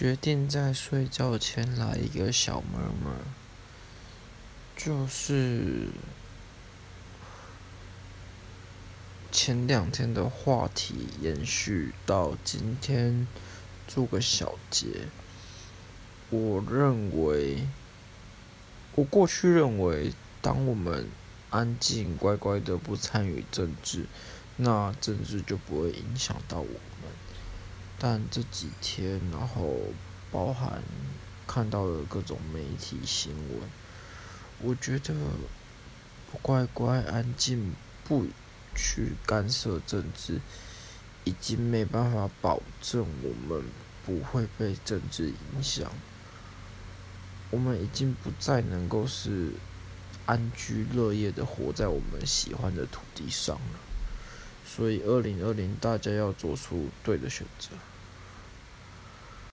决定在睡觉前来一个小妹妹，就是前两天的话题延续到今天，做个小结。我认为，我过去认为，当我们安静乖乖的不参与政治，那政治就不会影响到我们。但这几天，然后包含看到了各种媒体新闻，我觉得乖乖安静不去干涉政治，已经没办法保证我们不会被政治影响。我们已经不再能够是安居乐业的活在我们喜欢的土地上了。所以，二零二零大家要做出对的选择。